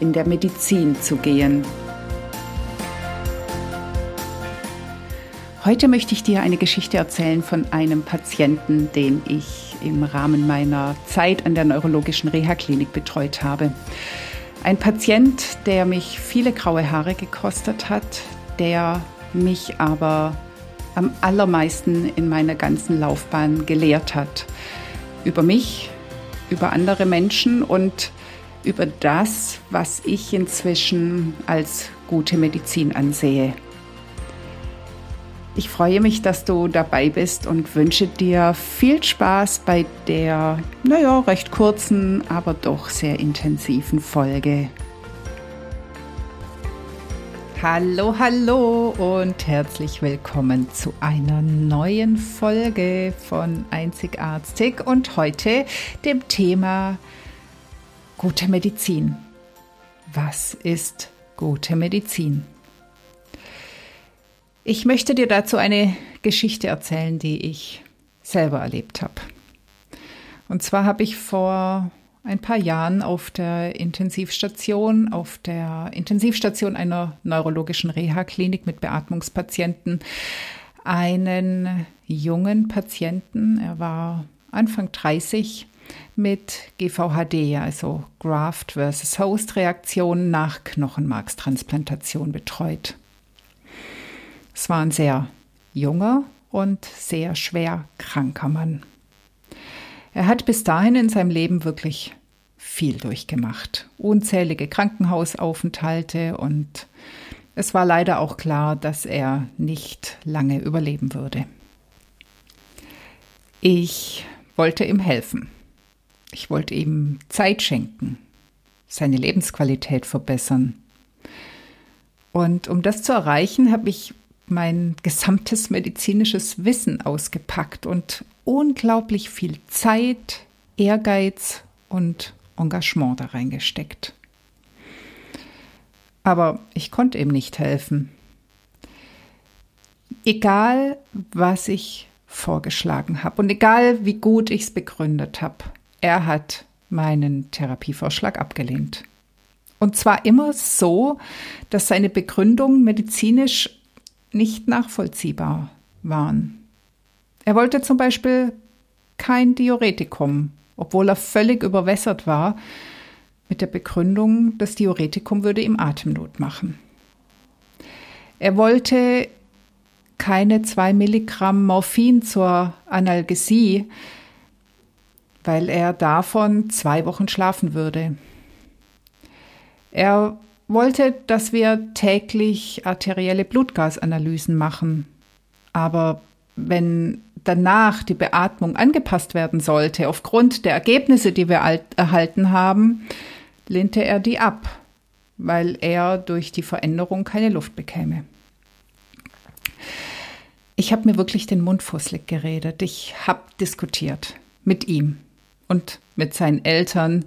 in der Medizin zu gehen. Heute möchte ich dir eine Geschichte erzählen von einem Patienten, den ich im Rahmen meiner Zeit an der neurologischen Reha-Klinik betreut habe. Ein Patient, der mich viele graue Haare gekostet hat, der mich aber am allermeisten in meiner ganzen Laufbahn gelehrt hat. Über mich, über andere Menschen und über das, was ich inzwischen als gute Medizin ansehe. Ich freue mich, dass du dabei bist und wünsche dir viel Spaß bei der, naja, recht kurzen, aber doch sehr intensiven Folge. Hallo, hallo und herzlich willkommen zu einer neuen Folge von Einzigartig und heute dem Thema Gute Medizin. Was ist gute Medizin? Ich möchte dir dazu eine Geschichte erzählen, die ich selber erlebt habe. Und zwar habe ich vor ein paar Jahren auf der Intensivstation, auf der Intensivstation einer neurologischen Reha-Klinik mit Beatmungspatienten, einen jungen Patienten, er war Anfang 30, mit GVHD, also Graft versus Host Reaktion nach Knochenmarkstransplantation betreut. Es war ein sehr junger und sehr schwer kranker Mann. Er hat bis dahin in seinem Leben wirklich viel durchgemacht. Unzählige Krankenhausaufenthalte und es war leider auch klar, dass er nicht lange überleben würde. Ich wollte ihm helfen. Ich wollte ihm Zeit schenken, seine Lebensqualität verbessern. Und um das zu erreichen, habe ich mein gesamtes medizinisches Wissen ausgepackt und unglaublich viel Zeit, Ehrgeiz und Engagement da reingesteckt. Aber ich konnte ihm nicht helfen. Egal, was ich vorgeschlagen habe und egal, wie gut ich es begründet habe, er hat meinen Therapievorschlag abgelehnt. Und zwar immer so, dass seine Begründungen medizinisch nicht nachvollziehbar waren. Er wollte zum Beispiel kein Diuretikum, obwohl er völlig überwässert war, mit der Begründung, das Diuretikum würde ihm Atemnot machen. Er wollte keine zwei Milligramm Morphin zur Analgesie, weil er davon zwei Wochen schlafen würde. Er wollte, dass wir täglich arterielle Blutgasanalysen machen. Aber wenn danach die Beatmung angepasst werden sollte, aufgrund der Ergebnisse, die wir erhalten haben, lehnte er die ab, weil er durch die Veränderung keine Luft bekäme. Ich habe mir wirklich den Mund fusselig geredet. Ich habe diskutiert mit ihm und mit seinen Eltern,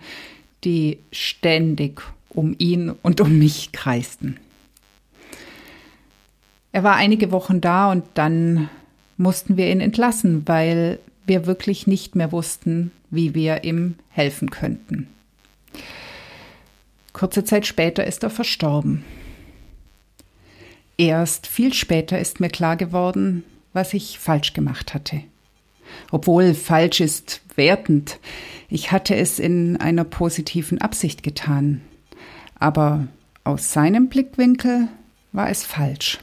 die ständig um ihn und um mich kreisten. Er war einige Wochen da und dann mussten wir ihn entlassen, weil wir wirklich nicht mehr wussten, wie wir ihm helfen könnten. Kurze Zeit später ist er verstorben. Erst viel später ist mir klar geworden, was ich falsch gemacht hatte. Obwohl falsch ist wertend. Ich hatte es in einer positiven Absicht getan. Aber aus seinem Blickwinkel war es falsch.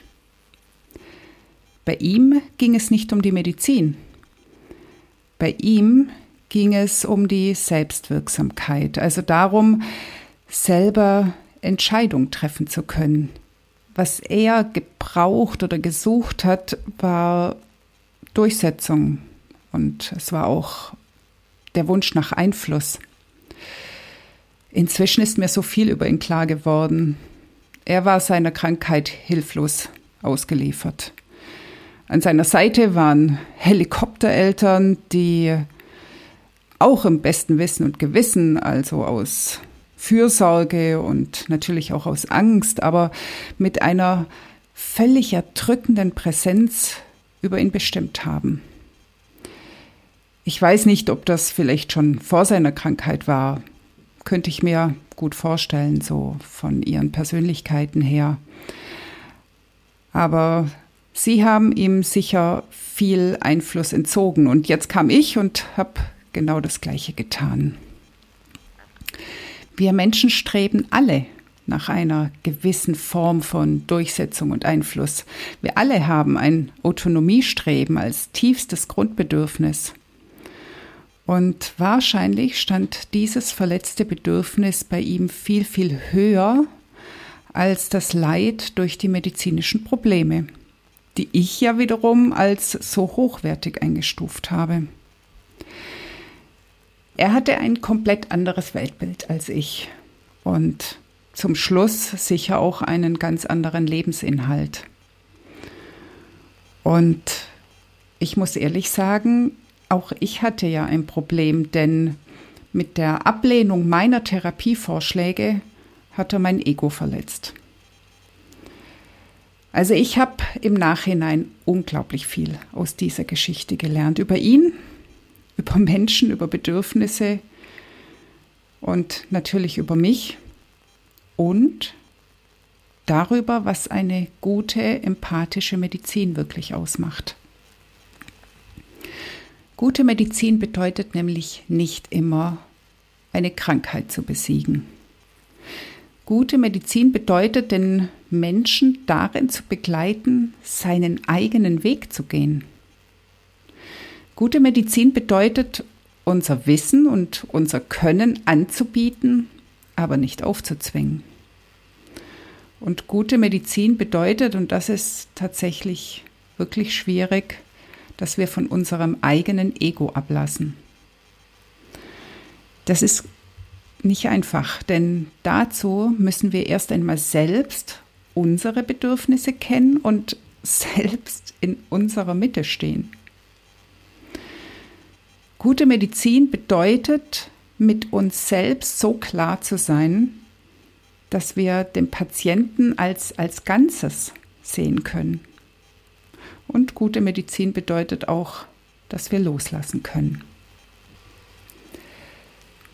Bei ihm ging es nicht um die Medizin. Bei ihm ging es um die Selbstwirksamkeit, also darum, selber Entscheidungen treffen zu können. Was er gebraucht oder gesucht hat, war Durchsetzung, und es war auch der Wunsch nach Einfluss. Inzwischen ist mir so viel über ihn klar geworden. Er war seiner Krankheit hilflos ausgeliefert. An seiner Seite waren Helikoptereltern, die auch im besten Wissen und Gewissen, also aus Fürsorge und natürlich auch aus Angst, aber mit einer völlig erdrückenden Präsenz über ihn bestimmt haben. Ich weiß nicht, ob das vielleicht schon vor seiner Krankheit war. Könnte ich mir gut vorstellen, so von ihren Persönlichkeiten her. Aber sie haben ihm sicher viel Einfluss entzogen. Und jetzt kam ich und habe genau das Gleiche getan. Wir Menschen streben alle nach einer gewissen Form von Durchsetzung und Einfluss. Wir alle haben ein Autonomiestreben als tiefstes Grundbedürfnis. Und wahrscheinlich stand dieses verletzte Bedürfnis bei ihm viel, viel höher als das Leid durch die medizinischen Probleme, die ich ja wiederum als so hochwertig eingestuft habe. Er hatte ein komplett anderes Weltbild als ich und zum Schluss sicher auch einen ganz anderen Lebensinhalt. Und ich muss ehrlich sagen, auch ich hatte ja ein Problem, denn mit der Ablehnung meiner Therapievorschläge hat er mein Ego verletzt. Also ich habe im Nachhinein unglaublich viel aus dieser Geschichte gelernt über ihn, über Menschen, über Bedürfnisse und natürlich über mich und darüber, was eine gute empathische Medizin wirklich ausmacht. Gute Medizin bedeutet nämlich nicht immer, eine Krankheit zu besiegen. Gute Medizin bedeutet, den Menschen darin zu begleiten, seinen eigenen Weg zu gehen. Gute Medizin bedeutet, unser Wissen und unser Können anzubieten, aber nicht aufzuzwingen. Und gute Medizin bedeutet, und das ist tatsächlich wirklich schwierig, dass wir von unserem eigenen Ego ablassen. Das ist nicht einfach, denn dazu müssen wir erst einmal selbst unsere Bedürfnisse kennen und selbst in unserer Mitte stehen. Gute Medizin bedeutet, mit uns selbst so klar zu sein, dass wir den Patienten als, als Ganzes sehen können. Und gute Medizin bedeutet auch, dass wir loslassen können.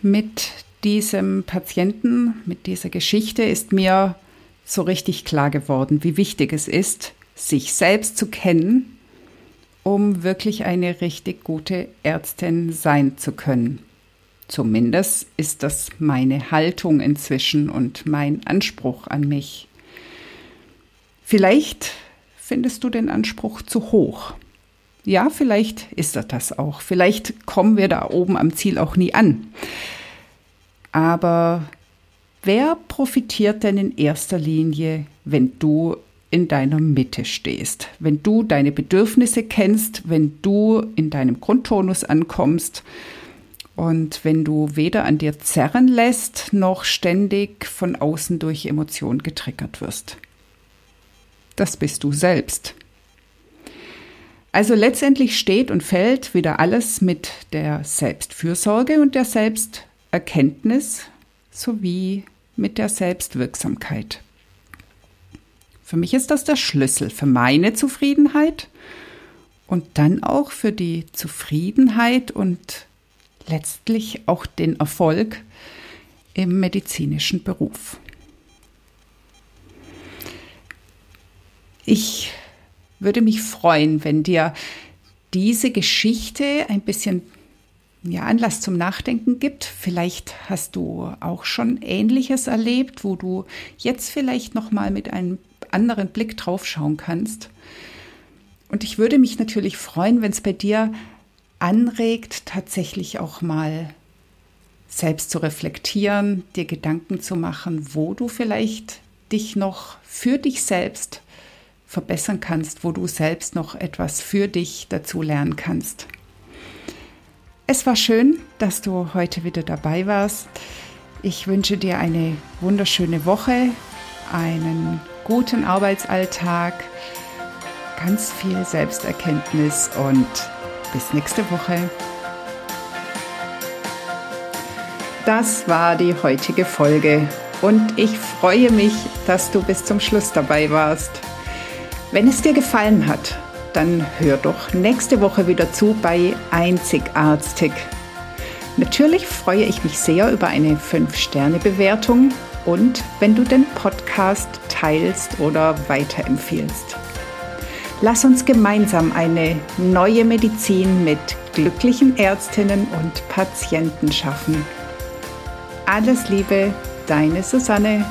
Mit diesem Patienten, mit dieser Geschichte ist mir so richtig klar geworden, wie wichtig es ist, sich selbst zu kennen, um wirklich eine richtig gute Ärztin sein zu können. Zumindest ist das meine Haltung inzwischen und mein Anspruch an mich. Vielleicht findest du den Anspruch zu hoch. Ja, vielleicht ist er das auch. Vielleicht kommen wir da oben am Ziel auch nie an. Aber wer profitiert denn in erster Linie, wenn du in deiner Mitte stehst, wenn du deine Bedürfnisse kennst, wenn du in deinem Grundtonus ankommst und wenn du weder an dir zerren lässt, noch ständig von außen durch Emotionen getriggert wirst. Das bist du selbst. Also letztendlich steht und fällt wieder alles mit der Selbstfürsorge und der Selbsterkenntnis sowie mit der Selbstwirksamkeit. Für mich ist das der Schlüssel für meine Zufriedenheit und dann auch für die Zufriedenheit und letztlich auch den Erfolg im medizinischen Beruf. Ich würde mich freuen, wenn dir diese Geschichte ein bisschen ja, Anlass zum Nachdenken gibt. Vielleicht hast du auch schon Ähnliches erlebt, wo du jetzt vielleicht noch mal mit einem anderen Blick drauf schauen kannst. Und ich würde mich natürlich freuen, wenn es bei dir anregt, tatsächlich auch mal selbst zu reflektieren, dir Gedanken zu machen, wo du vielleicht dich noch für dich selbst verbessern kannst, wo du selbst noch etwas für dich dazu lernen kannst. Es war schön, dass du heute wieder dabei warst. Ich wünsche dir eine wunderschöne Woche, einen guten Arbeitsalltag, ganz viel Selbsterkenntnis und bis nächste Woche. Das war die heutige Folge und ich freue mich, dass du bis zum Schluss dabei warst. Wenn es dir gefallen hat, dann hör doch nächste Woche wieder zu bei Einzigartig. Natürlich freue ich mich sehr über eine 5-Sterne-Bewertung und wenn du den Podcast teilst oder weiterempfiehlst. Lass uns gemeinsam eine neue Medizin mit glücklichen Ärztinnen und Patienten schaffen. Alles Liebe, deine Susanne.